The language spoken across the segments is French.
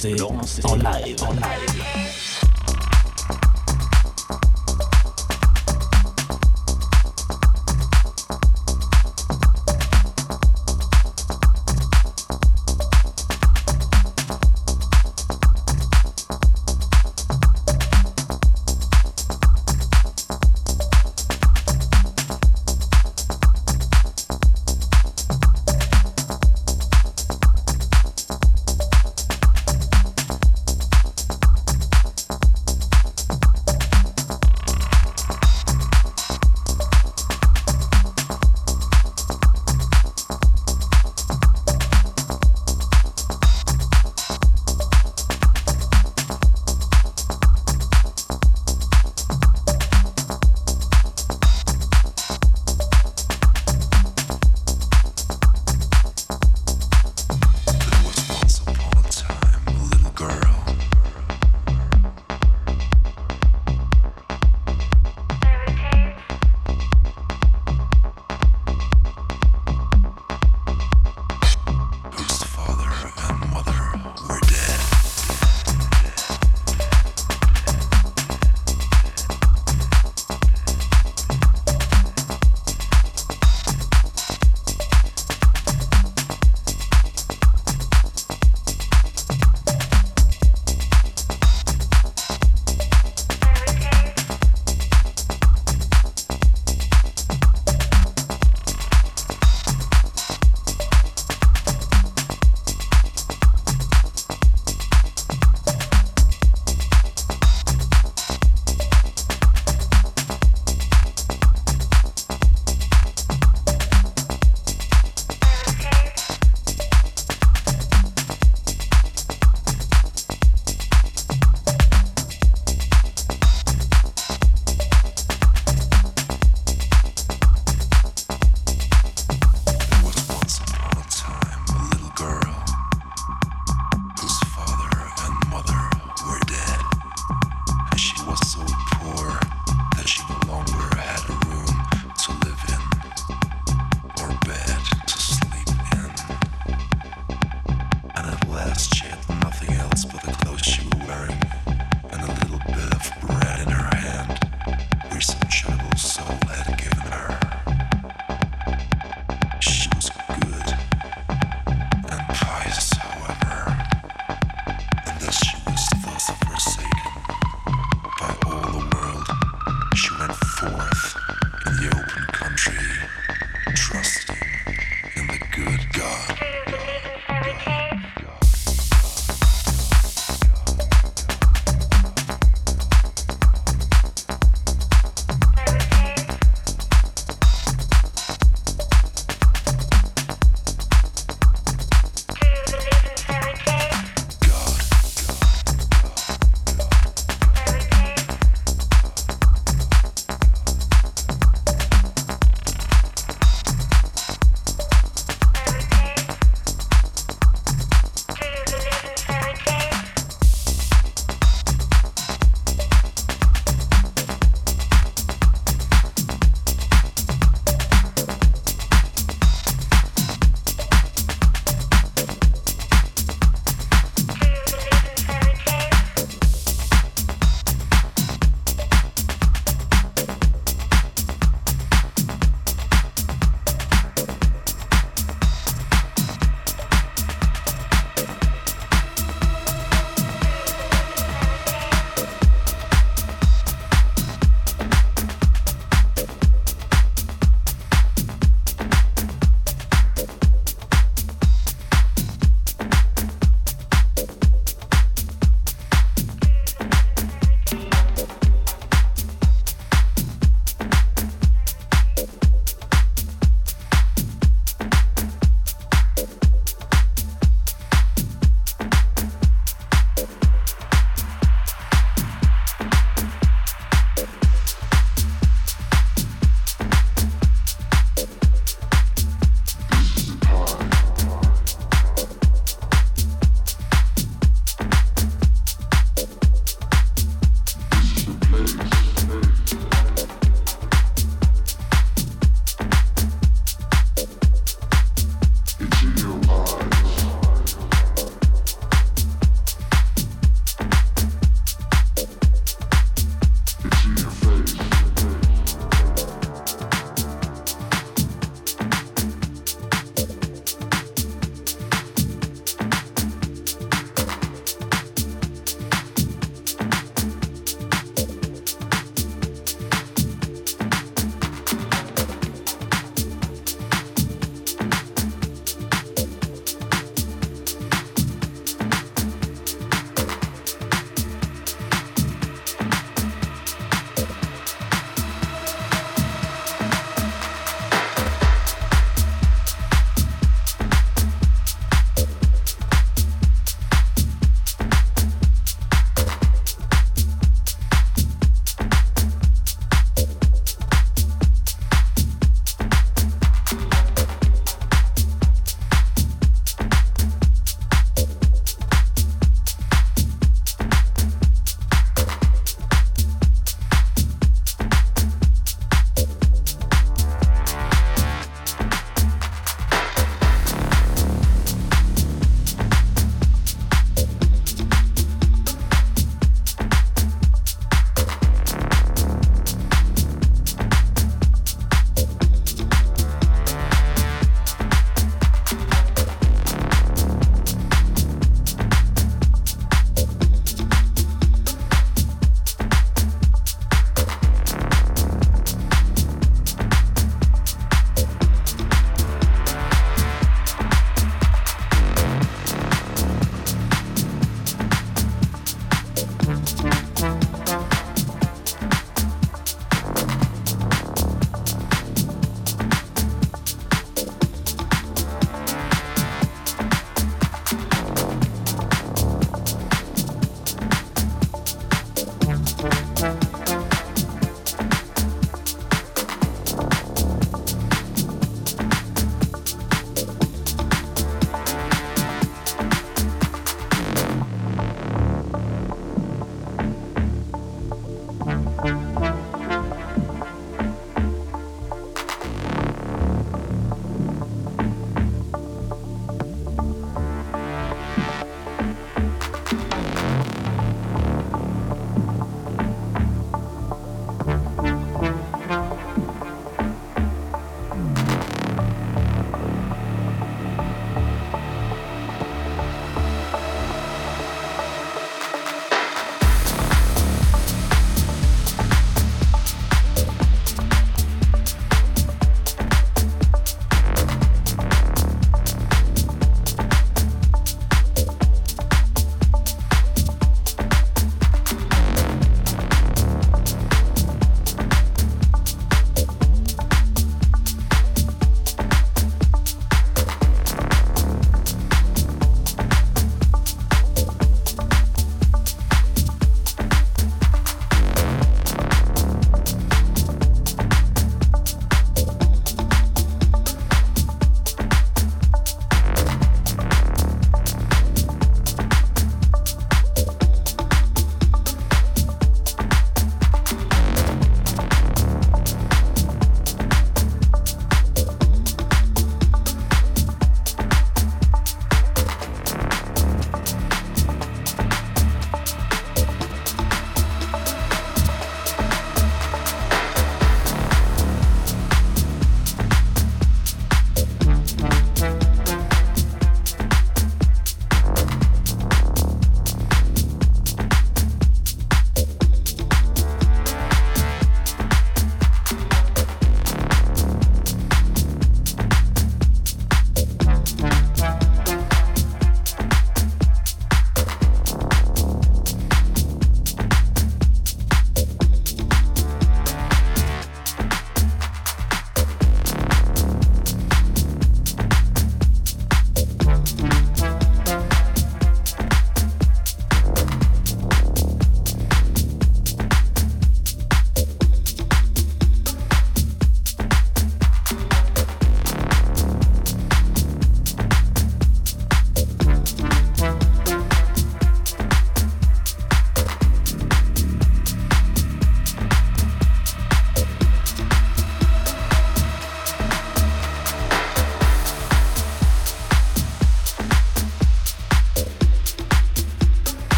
Classic.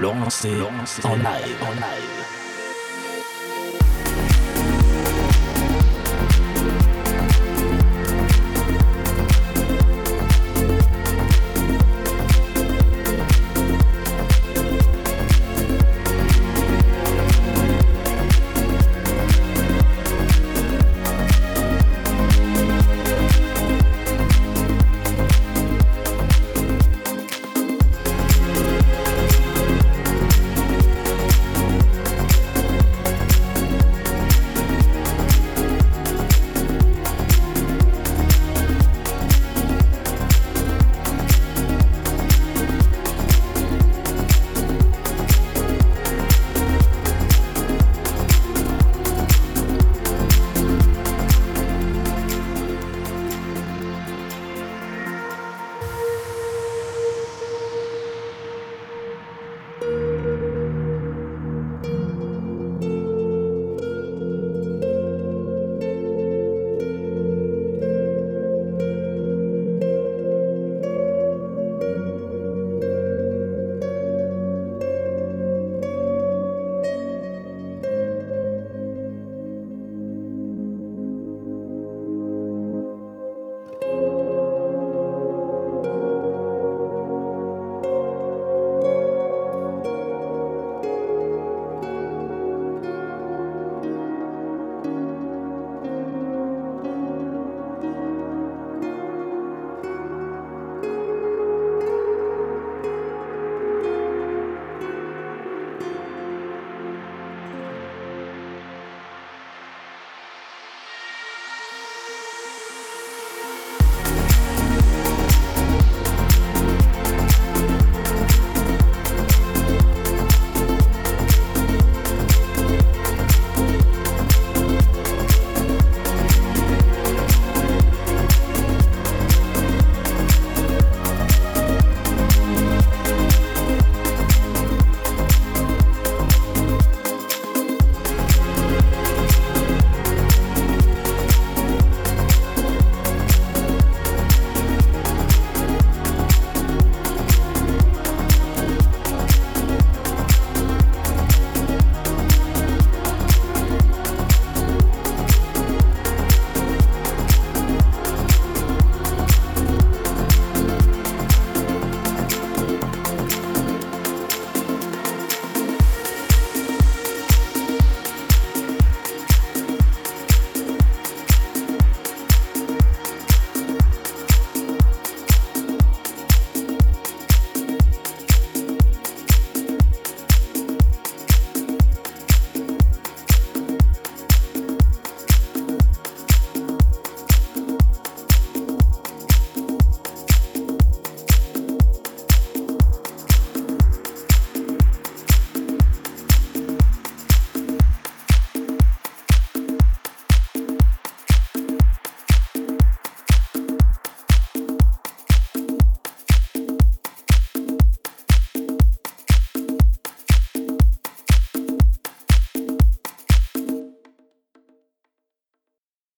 Lancé en live, en live.